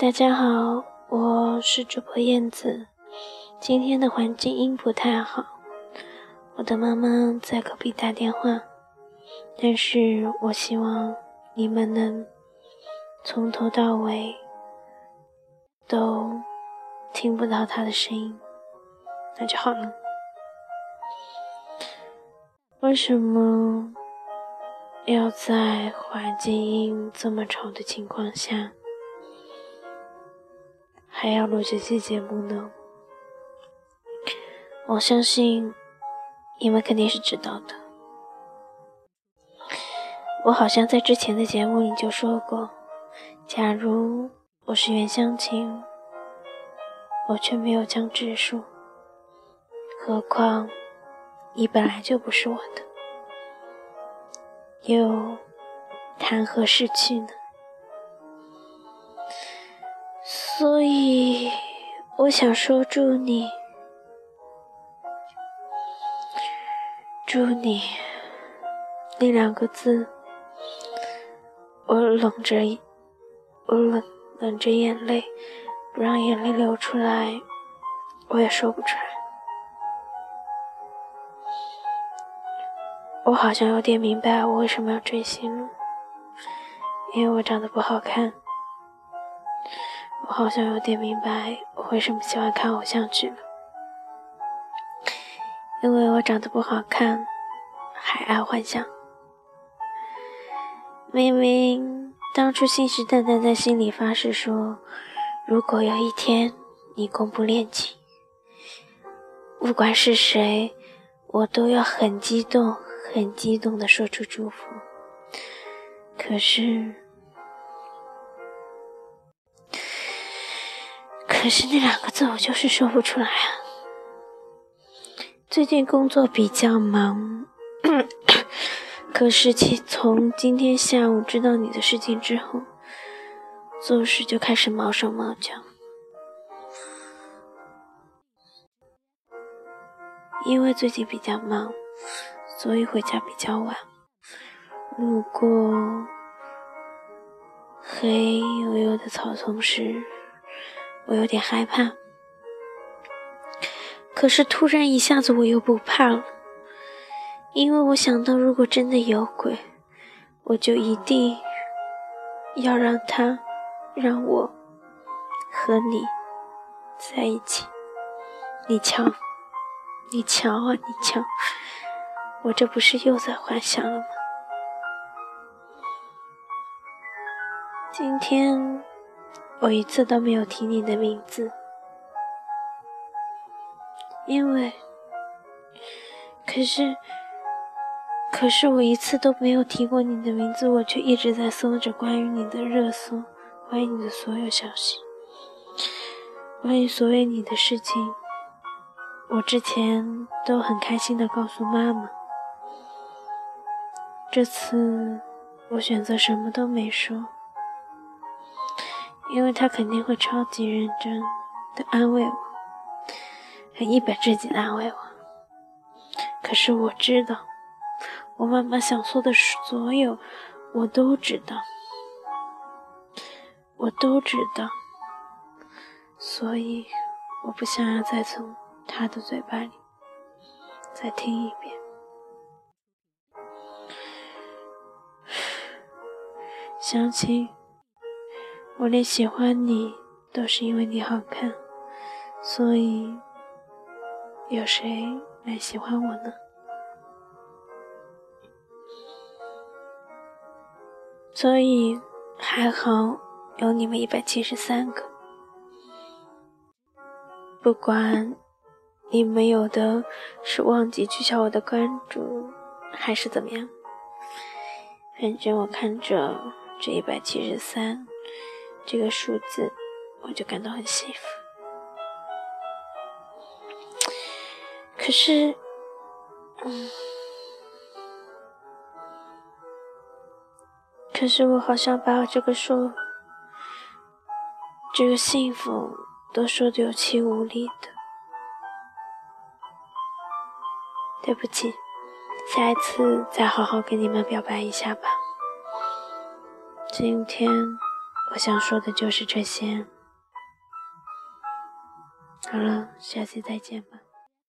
大家好，我是主播燕子。今天的环境音不太好，我的妈妈在隔壁打电话，但是我希望你们能从头到尾都听不到她的声音，那就好了。为什么要在环境音这么吵的情况下？还要录这期节目呢，我相信你们肯定是知道的。我好像在之前的节目里就说过，假如我是袁湘琴，我却没有将直树，何况你本来就不是我的，又谈何失去呢？所以，我想说祝你，祝你那两个字，我冷着，我冷冷着眼泪，不让眼泪流出来，我也说不出来。我好像有点明白我为什么要追星了，因为我长得不好看。我好像有点明白我为什么喜欢看偶像剧了，因为我长得不好看，还爱幻想。明明当初信誓旦旦在心里发誓说，如果有一天你公布恋情，不管是谁，我都要很激动、很激动的说出祝福。可是。可是那两个字我就是说不出来啊！最近工作比较忙，可是其从今天下午知道你的事情之后，做事就开始毛手毛脚。因为最近比较忙，所以回家比较晚。路过黑黝黝的草丛时。我有点害怕，可是突然一下子我又不怕了，因为我想到，如果真的有鬼，我就一定要让他让我和你在一起。你瞧，你瞧啊，你瞧，我这不是又在幻想了吗？今天。我一次都没有提你的名字，因为，可是，可是我一次都没有提过你的名字，我却一直在搜着关于你的热搜，关于你的所有消息，关于所有你的事情，我之前都很开心的告诉妈妈，这次我选择什么都没说。因为他肯定会超级认真的安慰我，很一本正经的安慰我。可是我知道，我妈妈想说的所有，我都知道，我都知道，所以我不想要再从他的嘴巴里再听一遍。相亲。我连喜欢你都是因为你好看，所以有谁来喜欢我呢？所以还好有你们一百七十三个，不管你们有的是忘记取消我的关注，还是怎么样，反正我看着这一百七十三。这个数字，我就感到很幸福。可是，嗯，可是我好像把我这个说，这个幸福都说的有气无力的。对不起，下一次再好好跟你们表白一下吧。今天。我想说的就是这些。好了，下期再见吧。